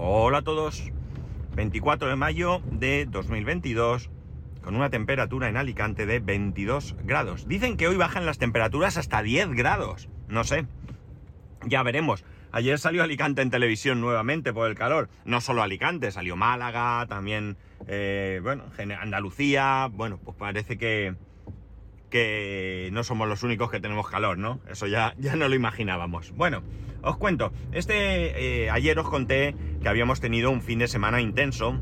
Hola a todos. 24 de mayo de 2022 con una temperatura en Alicante de 22 grados. Dicen que hoy bajan las temperaturas hasta 10 grados. No sé. Ya veremos. Ayer salió Alicante en televisión nuevamente por el calor. No solo Alicante, salió Málaga, también, eh, bueno, Andalucía. Bueno, pues parece que, que no somos los únicos que tenemos calor, ¿no? Eso ya, ya no lo imaginábamos. Bueno, os cuento. Este, eh, ayer os conté que habíamos tenido un fin de semana intenso,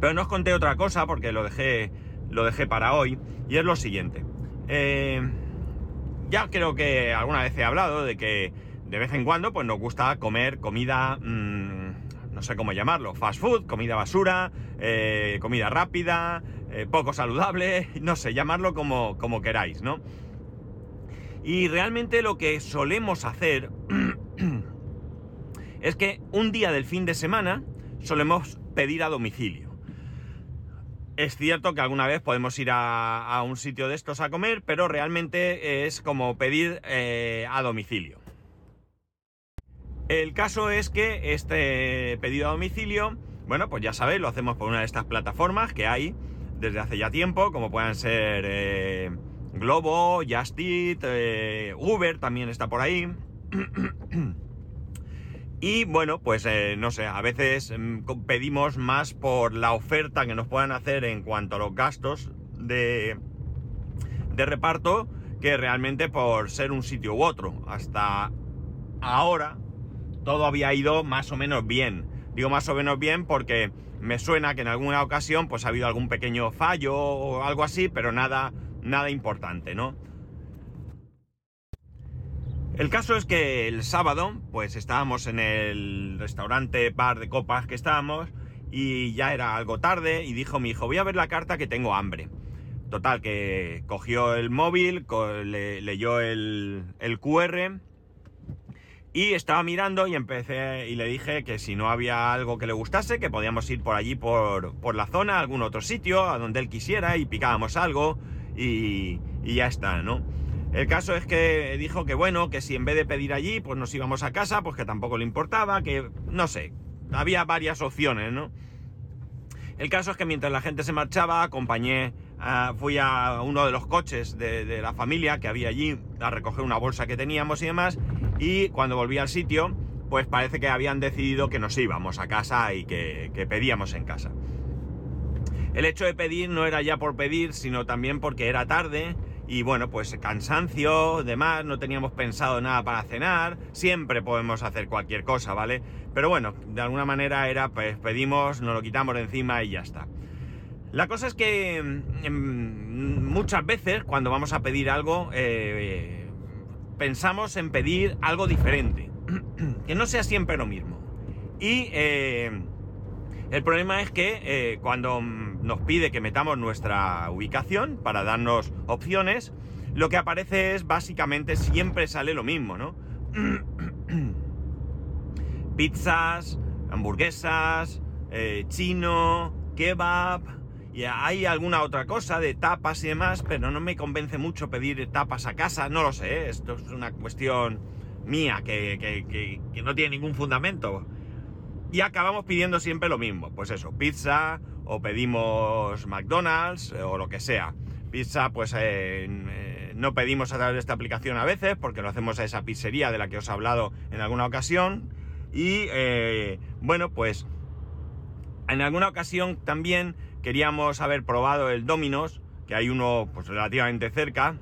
pero no os conté otra cosa porque lo dejé, lo dejé para hoy, y es lo siguiente. Eh, ya creo que alguna vez he hablado de que de vez en cuando pues nos gusta comer comida, mmm, no sé cómo llamarlo, fast food, comida basura, eh, comida rápida, eh, poco saludable, no sé, llamarlo como, como queráis, ¿no? Y realmente lo que solemos hacer es que un día del fin de semana solemos pedir a domicilio. Es cierto que alguna vez podemos ir a, un sitio de estos a comer, pero realmente es como pedir eh, a domicilio. El caso es que este pedido a domicilio, bueno, pues ya sabéis, lo hacemos por una de estas plataformas que hay desde hace ya tiempo, como puedan ser eh, Globo, Just eh, Uber también está por ahí. y bueno, pues eh, no sé, a veces mm, pedimos más por la oferta que nos puedan hacer en cuanto a los gastos de, de reparto que realmente por ser un sitio u otro. Hasta ahora todo había ido más o menos bien. Digo más o menos bien porque me suena que en alguna ocasión pues ha habido algún pequeño fallo o algo así, pero nada, nada importante, ¿no? El caso es que el sábado pues estábamos en el restaurante bar de copas que estábamos y ya era algo tarde y dijo mi hijo voy a ver la carta que tengo hambre. Total, que cogió el móvil, leyó el, el QR y estaba mirando y empecé y le dije que si no había algo que le gustase, que podíamos ir por allí por, por la zona, a algún otro sitio, a donde él quisiera y picábamos algo y, y, ya está, ¿no? El caso es que dijo que bueno, que si en vez de pedir allí, pues nos íbamos a casa, pues que tampoco le importaba, que no sé, había varias opciones, ¿no? El caso es que mientras la gente se marchaba, acompañé, fui a uno de los coches de, la familia que había allí a recoger una bolsa que teníamos y demás, y cuando volví al sitio, pues parece que habían decidido que nos íbamos a casa y que, que pedíamos en casa. El hecho de pedir no era ya por pedir, sino también porque era tarde y bueno, pues cansancio, demás, no teníamos pensado nada para cenar, siempre podemos hacer cualquier cosa, ¿vale? Pero bueno, de alguna manera era, pues pedimos, nos lo quitamos de encima y ya está. La cosa es que em, muchas veces cuando vamos a pedir algo, eh, pensamos en pedir algo diferente, que no sea siempre lo mismo. Y eh, el problema es que eh, cuando nos pide que metamos nuestra ubicación para darnos opciones, lo que aparece es básicamente siempre sale lo mismo, ¿no? Pizzas, hamburguesas, eh, chino, kebab, y hay alguna otra cosa de tapas y demás, pero no me convence mucho pedir tapas a casa, no lo sé, ¿eh? esto es una cuestión mía que no tiene ningún fundamento y acabamos pidiendo siempre lo mismo, pues eso, pizza o pedimos McDonald's eh, o lo que sea. Pizza, pues eh, no pedimos a través de esta aplicación a veces porque lo hacemos a esa pizzería de la que os he hablado en alguna ocasión. Y bueno, pues en alguna ocasión también queríamos haber probado el Domino's, que hay uno pues relativamente cerca,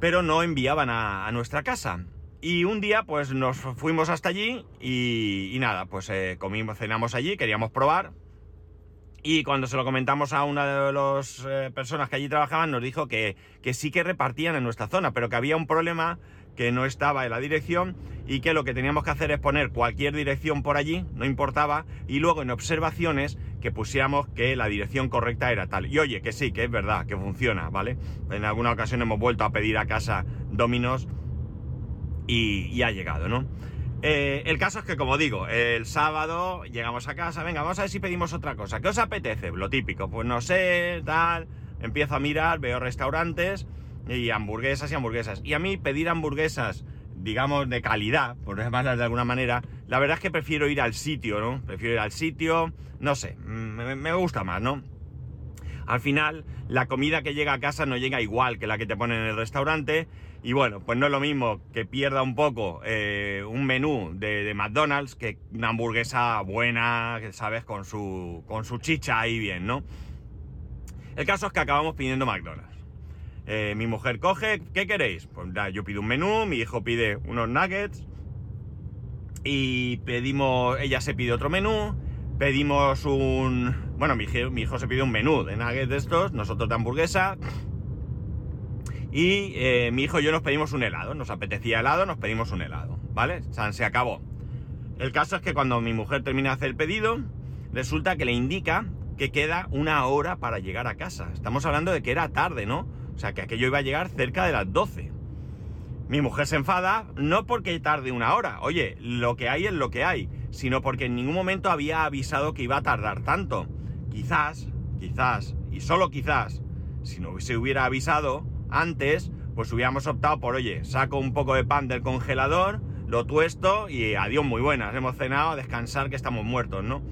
pero no enviaban a nuestra casa. Y un día pues nos fuimos hasta allí y, nada, pues eh, comimos, cenamos allí, queríamos probar. Y cuando se lo comentamos a una de las eh, personas que allí trabajaban, nos dijo que, que, sí que repartían en nuestra zona, pero que había un problema que no estaba en la dirección y que lo que teníamos que hacer es poner cualquier dirección por allí, no importaba, y luego en observaciones que pusiéramos que la dirección correcta era tal. Y oye, que sí, que es verdad, que funciona, ¿vale? En alguna ocasión hemos vuelto a pedir a casa Dominos y, ha llegado, ¿no? Eh, el caso es que, como digo, el sábado llegamos a casa, venga, vamos a ver si pedimos otra cosa. ¿Qué os apetece? Lo típico, pues no sé, tal. Empiezo a mirar, veo restaurantes y hamburguesas y hamburguesas. Y a mí pedir hamburguesas digamos, de calidad, por llamarlas de alguna manera, la verdad es que prefiero ir al sitio, ¿no? Prefiero ir al sitio, no sé, me, me gusta más, ¿no? Al final, la comida que llega a casa no llega igual que la que te ponen en el restaurante. Y bueno, pues no es lo mismo que pierda un poco eh, un menú de, McDonald's que una hamburguesa buena, ¿sabes? Con su, con su chicha ahí bien, ¿no? El caso es que acabamos pidiendo McDonald's. Eh, mi mujer coge, ¿qué queréis? Pues yo pido un menú, mi hijo pide unos nuggets y pedimos, ella se pide otro menú, pedimos un, bueno, mi hijo, mi hijo se pide un menú de nuggets de estos, nosotros de hamburguesa y eh, mi hijo y yo nos pedimos un helado, nos apetecía helado, nos pedimos un helado, ¿vale? O se acabó. El caso es que cuando mi mujer termina de hacer el pedido, resulta que le indica que queda una hora para llegar a casa. Estamos hablando de que era tarde, ¿no? O sea, que aquello iba a llegar cerca de las 12. Mi mujer se enfada, no porque tarde una hora, oye, lo que hay es lo que hay, sino porque en ningún momento había avisado que iba a tardar tanto. Quizás, quizás, y solo quizás, si no se hubiera avisado antes, pues hubiéramos optado por, oye, saco un poco de pan del congelador, lo tuesto y adiós muy buenas, hemos cenado, a descansar que estamos muertos, ¿no?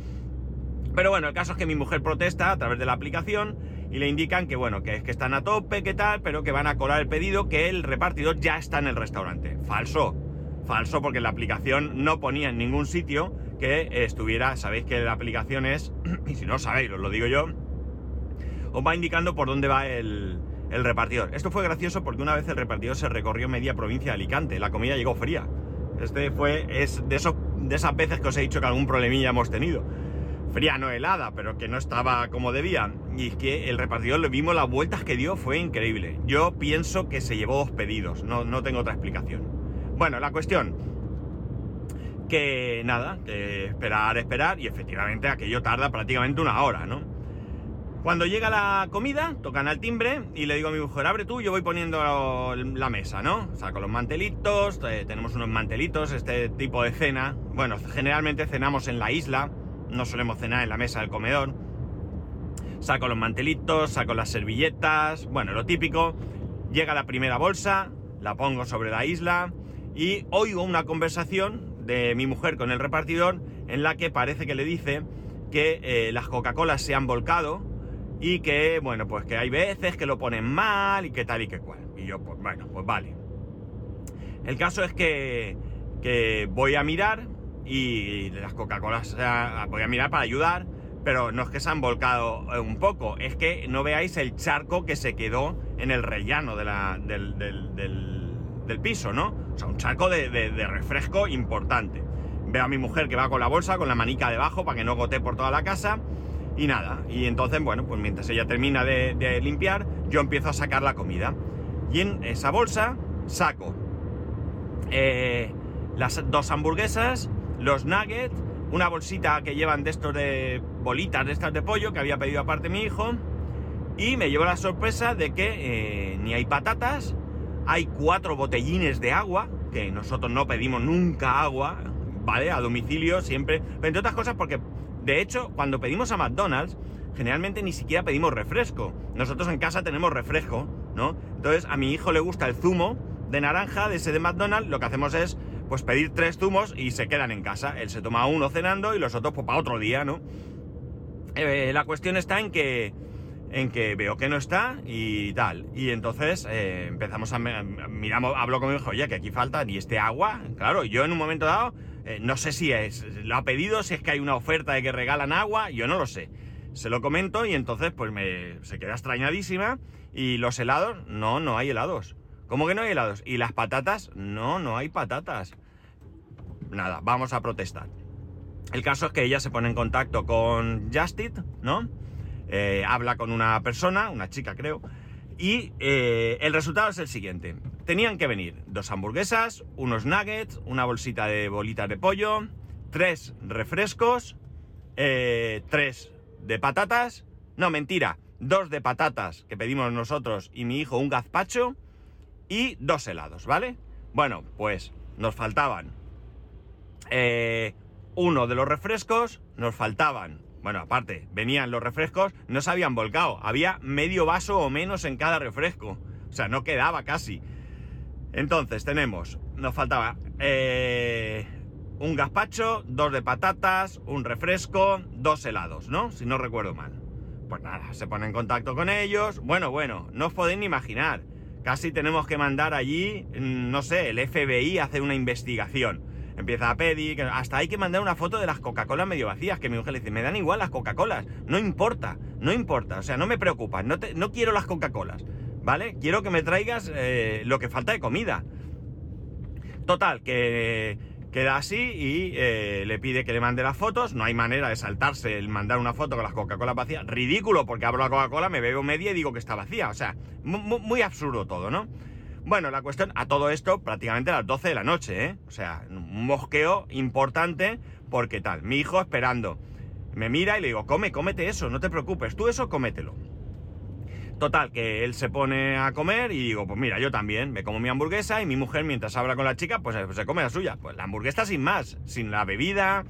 Pero bueno, el caso es que mi mujer protesta a través de la aplicación y le indican que bueno, que es que están a tope, que tal, pero que van a colar el pedido, que el repartidor ya está en el restaurante. Falso. Falso porque la aplicación no ponía en ningún sitio que estuviera, sabéis que la aplicación es, y si no sabéis, os lo digo yo, os va indicando por dónde va el, el repartidor. Esto fue gracioso porque una vez el repartidor se recorrió media provincia de Alicante, la comida llegó fría. Este fue, es de, esos, de esas veces que os he dicho que algún problemilla hemos tenido fría, no helada, pero que no estaba como debía. Y es que el repartidor le vimos las vueltas que dio, fue increíble. Yo pienso que se llevó dos pedidos, no, no tengo otra explicación. Bueno, la cuestión, que nada, que esperar, esperar, y efectivamente aquello tarda prácticamente una hora, ¿no? Cuando llega la comida, tocan al timbre y le digo a mi mujer, abre tú, yo voy poniendo la mesa, ¿no? Saco los mantelitos, eh, tenemos unos mantelitos, este tipo de cena. Bueno, generalmente cenamos en la isla, no solemos cenar en la mesa del comedor. Saco los mantelitos, saco las servilletas, bueno, lo típico. Llega la primera bolsa, la pongo sobre la isla y oigo una conversación de mi mujer con el repartidor en la que parece que le dice que eh, las Coca-Colas se han volcado y que, bueno, pues que hay veces que lo ponen mal y que tal y que cual. Y yo, pues bueno, pues vale. El caso es que, que voy a mirar y las Coca-Colas voy a mirar para ayudar, pero no es que se han volcado eh, un poco, es que no veáis el charco que se quedó en el rellano de la, del, del, piso, ¿no? O sea, un charco de, refresco importante. Veo a mi mujer que va con la bolsa, con la manica debajo, para que no gote por toda la casa. Y nada, y entonces, bueno, pues mientras ella termina de, limpiar, yo empiezo a sacar la comida. Y en esa bolsa saco eh, las dos hamburguesas, los nuggets, una bolsita que llevan de estos de bolitas de estas de pollo que había pedido aparte mi hijo. Y me llevo la sorpresa de que eh, ni hay patatas, hay cuatro botellines de agua, que nosotros no pedimos nunca agua, ¿vale? A domicilio siempre. Entre otras cosas porque, de hecho, cuando pedimos a McDonald's, generalmente ni siquiera pedimos refresco. Nosotros en casa tenemos refresco, ¿no? Entonces a mi hijo le gusta el zumo de naranja de ese de McDonald's, lo que hacemos es pues pedir tres zumos y se quedan en casa. Él se toma uno cenando y los otros pues para otro día, ¿no? Eh, la cuestión está en que en que veo que no está y tal. Y entonces eh, empezamos a miramos, hablo con mi hijo, oye, que aquí falta y este agua. Claro, yo en un momento dado, eh, no sé si es, lo ha pedido, si es que hay una oferta de que regalan agua, yo no lo sé. Se lo comento y entonces pues me, se queda extrañadísima. Y los helados, no, no hay helados. ¿Cómo que no hay helados? ¿Y las patatas? No, no hay patatas. Nada, vamos a protestar. El caso es que ella se pone en contacto con Justit, ¿no? Eh, habla con una persona, una chica creo, y eh, el resultado es el siguiente. Tenían que venir dos hamburguesas, unos nuggets, una bolsita de bolitas de pollo, tres refrescos, eh, tres de patatas, no mentira, dos de patatas que pedimos nosotros y mi hijo un gazpacho, y dos helados, ¿vale? Bueno, pues nos faltaban eh, uno de los refrescos, nos faltaban, bueno, aparte, venían los refrescos, no se habían volcado, había medio vaso o menos en cada refresco, o sea, no quedaba casi. Entonces tenemos nos faltaba eh, un gazpacho, dos de patatas, un refresco, dos helados, ¿no? Si no recuerdo mal. Pues nada, se pone en contacto con ellos. Bueno, bueno, no os podéis ni imaginar. Casi tenemos que mandar allí, mm, no sé, el FBI a hacer una investigación. Empieza a pedir, hasta hay que mandar una foto de las Coca-Colas medio vacías, que mi mujer le dice, me dan igual las Coca-Colas, no importa, no importa, o sea, no me preocupa, no, no quiero las Coca-Colas, ¿vale? Quiero que me traigas eh, lo que falta de comida. Total, que queda así y eh, le pide que le mande las fotos. No hay manera de saltarse el mandar una foto con las Coca-Cola vacías. Ridículo, porque abro la Coca-Cola, me bebo media y digo que está vacía. O sea, muy, absurdo todo, ¿no? Bueno, la cuestión, a todo esto, prácticamente a las 12 de la noche, ¿eh? O sea, un mosqueo importante, porque tal, mi hijo esperando. Me mira y le digo, come, cómete eso, no te preocupes, tú eso cómetelo. Total, que él se pone a comer y digo, pues mira, yo también, me como mi hamburguesa y mi mujer mientras habla con la chica, pues, eh, se come la suya. Pues la hamburguesa sin más, sin la bebida,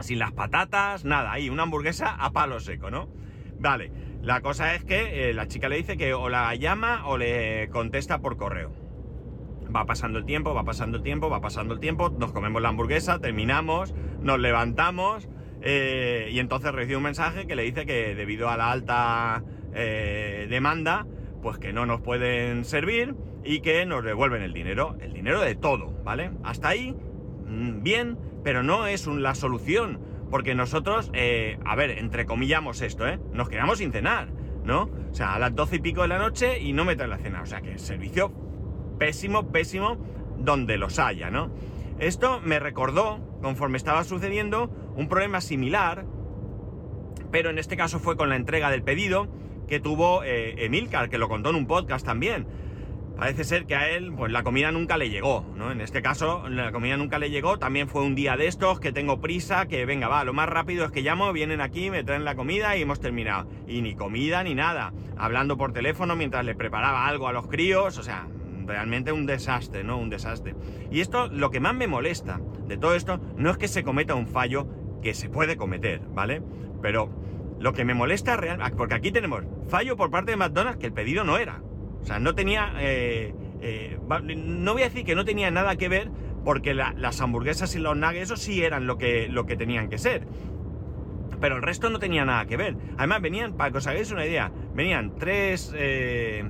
sin las patatas, nada, ahí una hamburguesa a palo seco, ¿no? Vale, la cosa es que eh, la chica le dice que o la llama o le contesta por correo. Va pasando el tiempo, va pasando el tiempo, va pasando el tiempo, nos comemos la hamburguesa, terminamos, nos levantamos eh, y entonces recibe un mensaje que le dice que debido a la alta eh, demanda, pues que no nos pueden servir y que nos devuelven el dinero, el dinero de todo, ¿vale? Hasta ahí, mm, bien, pero no es la solución, porque nosotros, eh, a ver, entrecomillamos esto, ¿eh? Nos quedamos sin cenar, ¿no? O sea, a las doce y pico de la noche y no me traen la cena, o sea que servicio pésimo, pésimo, donde los haya, ¿no? Esto me recordó, conforme estaba sucediendo, un problema similar, pero en este caso fue con la entrega del pedido, que tuvo eh, Emilcar, que lo contó en un podcast también. Parece ser que a él, pues la comida nunca le llegó, ¿no? En este caso, la comida nunca le llegó. También fue un día de estos que tengo prisa, que venga, va, lo más rápido es que llamo, vienen aquí, me traen la comida y hemos terminado. Y ni comida ni nada. Hablando por teléfono mientras le preparaba algo a los críos, o sea, realmente un desastre, ¿no? Un desastre. Y esto, lo que más me molesta de todo esto, no es que se cometa un fallo que se puede cometer, ¿vale? Pero lo que me molesta realmente, porque aquí tenemos fallo por parte de McDonald's que el pedido no era. O sea, no tenía, eh, eh, no voy a decir que no tenía nada que ver, porque las hamburguesas y los nuggets, eso sí eran lo que, lo que tenían que ser. Pero el resto no tenía nada que ver. Además, venían, para que os hagáis una idea, venían tres eh,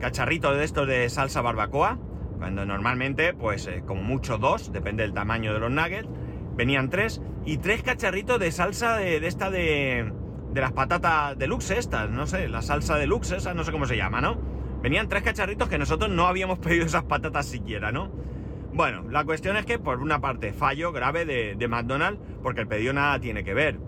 cacharritos de estos de salsa barbacoa, cuando normalmente, pues como mucho dos, depende del tamaño de los nuggets, venían tres, y tres cacharritos de salsa de esta de de las patatas deluxe estas, no sé, la salsa deluxe esa, no sé cómo se llama, ¿no? Venían tres cacharritos que nosotros no habíamos pedido esas patatas siquiera, ¿no? Bueno, la cuestión es que por una parte fallo grave de, McDonald's porque el pedido nada tiene que ver.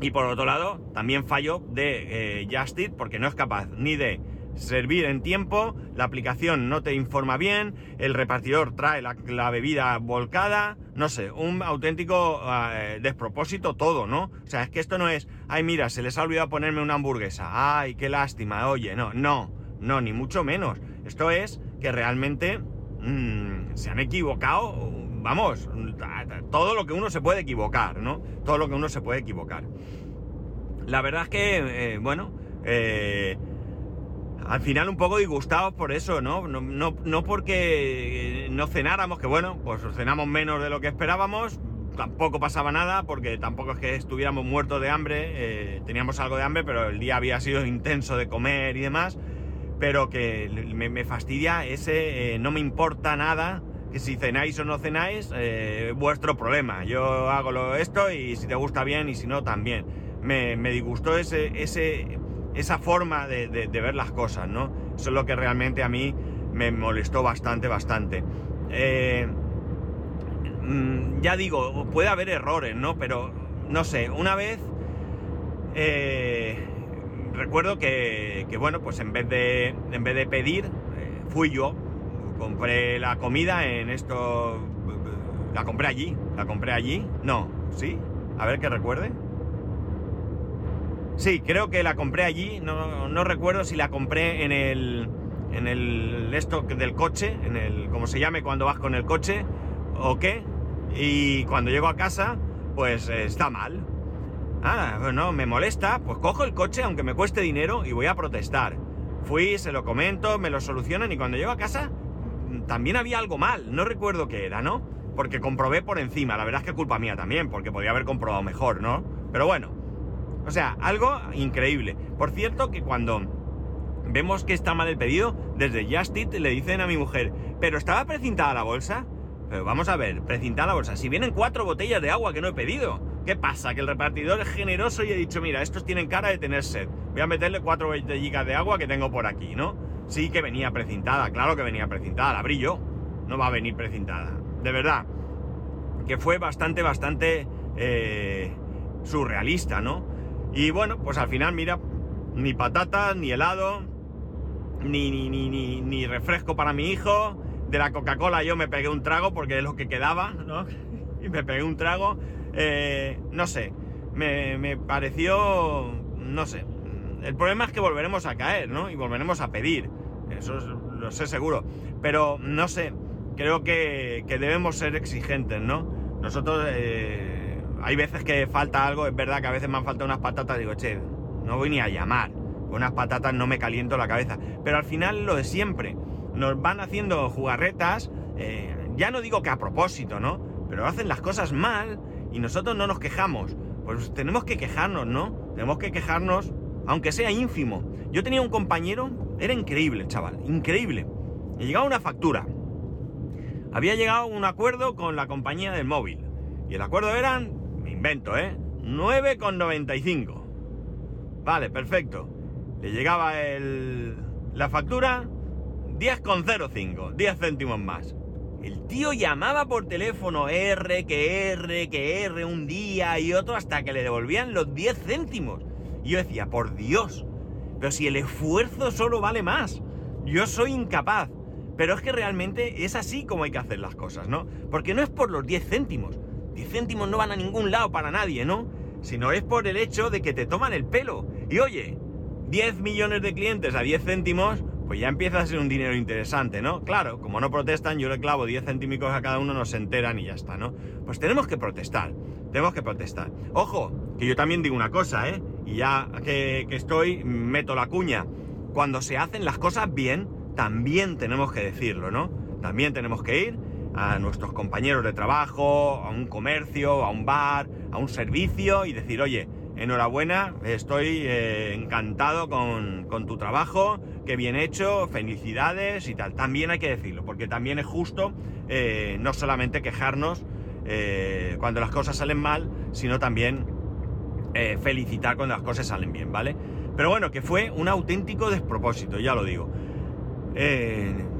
Y por otro lado, también fallo de eh, Just Eat porque no es capaz ni de servir en tiempo, la aplicación no te informa bien, el repartidor trae la, bebida volcada, no sé, un auténtico eh, despropósito todo, ¿no? O sea, es que esto no es, ay mira, se les ha olvidado ponerme una hamburguesa, ay, qué lástima, oye, no, no, no, ni mucho menos. Esto es que realmente mm, se han equivocado, vamos, todo lo que uno se puede equivocar, ¿no? Todo lo que uno se puede equivocar. La verdad es que, eh, bueno, eh, al final un poco disgustados por eso, ¿no? No, no, porque no cenáramos, que bueno, pues cenamos menos de lo que esperábamos, tampoco pasaba nada, porque tampoco es que estuviéramos muertos de hambre, eh, teníamos algo de hambre, pero el día había sido intenso de comer y demás, pero que me, fastidia ese, eh, no me importa nada, que si cenáis o no cenáis, eh, vuestro problema, yo hago esto y si te gusta bien y si no también. Me, me disgustó ese, ese esa forma de, ver las cosas, ¿no? Eso es lo que realmente a mí me molestó bastante, bastante. Eh, mm, ya digo, puede haber errores, ¿no? Pero, no sé, una vez eh, recuerdo que, bueno, pues en vez de, en vez de pedir, eh, fui yo, compré la comida en esto, la compré allí, la compré allí, no, ¿sí? A ver que recuerde. Sí, creo que la compré allí, no, recuerdo si la compré en el, en el stock del coche, en el, como se llame cuando vas con el coche, o qué, y cuando llego a casa, pues eh, está mal. Ah, bueno, me molesta, pues cojo el coche aunque me cueste dinero y voy a protestar. Fui, se lo comento, me lo solucionan y cuando llego a casa también había algo mal, no recuerdo qué era, ¿no? Porque comprobé por encima, la verdad es que culpa mía también, porque podía haber comprobado mejor, ¿no? Pero bueno, o sea, algo increíble. Por cierto que cuando vemos que está mal el pedido, desde Justit le dicen a mi mujer, pero estaba precintada la bolsa. Pero vamos a ver, precintada la bolsa. Si vienen cuatro botellas de agua que no he pedido, ¿qué pasa? Que el repartidor es generoso y he dicho, mira, estos tienen cara de tener sed. Voy a meterle cuatro botellitas de agua que tengo por aquí, ¿no? Sí que venía precintada, claro que venía precintada, la abrí yo. No va a venir precintada. De verdad. Que fue bastante, bastante eh, surrealista, ¿no? Y bueno, pues al final, mira, ni patatas, ni helado, ni, ni, ni, ni, refresco para mi hijo. De la Coca-Cola yo me pegué un trago porque es lo que quedaba, ¿no? Y me pegué un trago. Eh, no sé, me, me pareció, no sé. El problema es que volveremos a caer, ¿no? Y volveremos a pedir. Eso es, lo sé seguro. Pero no sé, creo que, que debemos ser exigentes, ¿no? Nosotros, eh, hay veces que falta algo, es verdad que a veces me han faltado unas patatas, digo, che, no voy ni a llamar. Con unas patatas no me caliento la cabeza. Pero al final lo de siempre. Nos van haciendo jugarretas, eh, ya no digo que a propósito, ¿no? Pero hacen las cosas mal y nosotros no nos quejamos. Pues tenemos que quejarnos, ¿no? Tenemos que quejarnos, aunque sea ínfimo. Yo tenía un compañero, era increíble, chaval, increíble. Y llegaba una factura. Había llegado un acuerdo con la compañía del móvil. Y el acuerdo eran, me invento, ¿eh? 9,95. Vale, perfecto. Le llegaba el, la factura 10,05, 10 céntimos más. El tío llamaba por teléfono R, que R, que R un día y otro hasta que le devolvían los 10 céntimos. Y yo decía, por Dios, pero si el esfuerzo solo vale más. Yo soy incapaz. Pero es que realmente es así como hay que hacer las cosas, ¿no? Porque no es por los 10 céntimos. 10 céntimos no van a ningún lado para nadie, ¿no? Sino es por el hecho de que te toman el pelo. Y oye, 10 millones de clientes a 10 céntimos, pues ya empieza a ser un dinero interesante, ¿no? Claro, como no protestan, yo le clavo 10 céntimos a cada uno, no se enteran y ya está, ¿no? Pues tenemos que protestar, tenemos que protestar. Ojo, que yo también digo una cosa, ¿eh? Y ya que, que estoy, meto la cuña. Cuando se hacen las cosas bien, también tenemos que decirlo, ¿no? También tenemos que ir a nuestros compañeros de trabajo, a un comercio, a un bar, a un servicio y decir, oye, enhorabuena, estoy eh, encantado con, tu trabajo, qué bien hecho, felicidades y tal. También hay que decirlo, porque también es justo eh, no solamente quejarnos eh, cuando las cosas salen mal, sino también felicitar cuando las cosas salen bien, ¿vale? Pero bueno, que fue un auténtico despropósito, ya lo digo.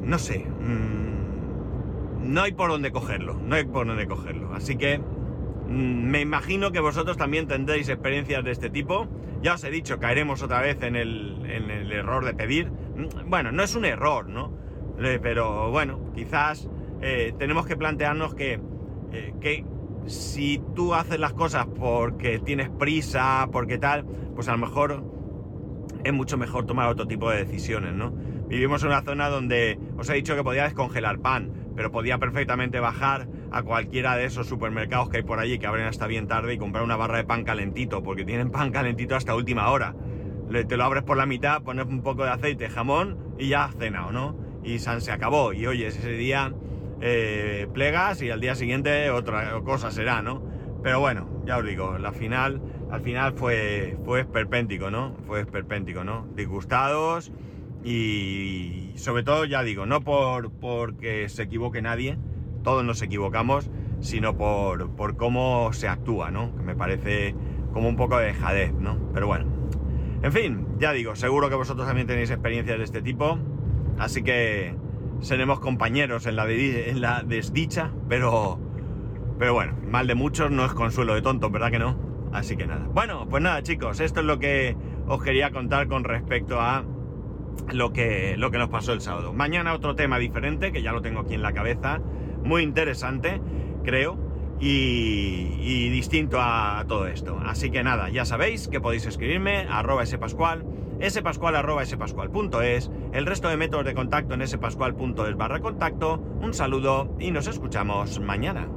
no sé, mm, no hay por dónde cogerlo, no hay por dónde cogerlo. Así que Mm, me imagino que vosotros también tendréis experiencias de este tipo. Ya os he dicho, caeremos otra vez en el, error de pedir. Mm, bueno, no es un error, ¿no? Eh, pero bueno, quizás eh, tenemos que plantearnos que, eh, que si tú haces las cosas porque tienes prisa, porque tal, pues a lo mejor es mucho mejor tomar otro tipo de decisiones, ¿no? Vivimos en una zona donde os he dicho que podía descongelar pan, pero podía perfectamente bajar a cualquiera de esos supermercados que hay por allí que abren hasta bien tarde y comprar una barra de pan calentito, porque tienen pan calentito hasta última hora. Te lo abres por la mitad, pones un poco de aceite, jamón y ya has cenado, ¿no? Y se acabó. Y oye, ese día eh, plegas y al día siguiente otra cosa será, ¿no? Pero bueno, ya os digo, la final, al final fue, fue esperpéntico, ¿no? Fue esperpéntico, ¿no? Disgustados y sobre todo, ya digo, no por porque se equivoque nadie, todos nos equivocamos, sino por, por cómo se actúa, ¿no? Que me parece como un poco de dejadez, ¿no? Pero bueno. En fin, ya digo, seguro que vosotros también tenéis experiencias de este tipo, así que seremos compañeros en la, en la desdicha, pero, pero bueno, mal de muchos no es consuelo de tontos, ¿verdad que no? Así que nada. Bueno, pues nada chicos, esto es lo que os quería contar con respecto a lo que, lo que nos pasó el sábado. Mañana otro tema diferente, que ya lo tengo aquí en la cabeza, muy interesante, creo, y, distinto a todo esto. Así que nada, ya sabéis que podéis escribirme a arroba spascual, spascual arroba spascual.es, el resto de métodos de contacto en spascual.es barra contacto. Un saludo y nos escuchamos mañana.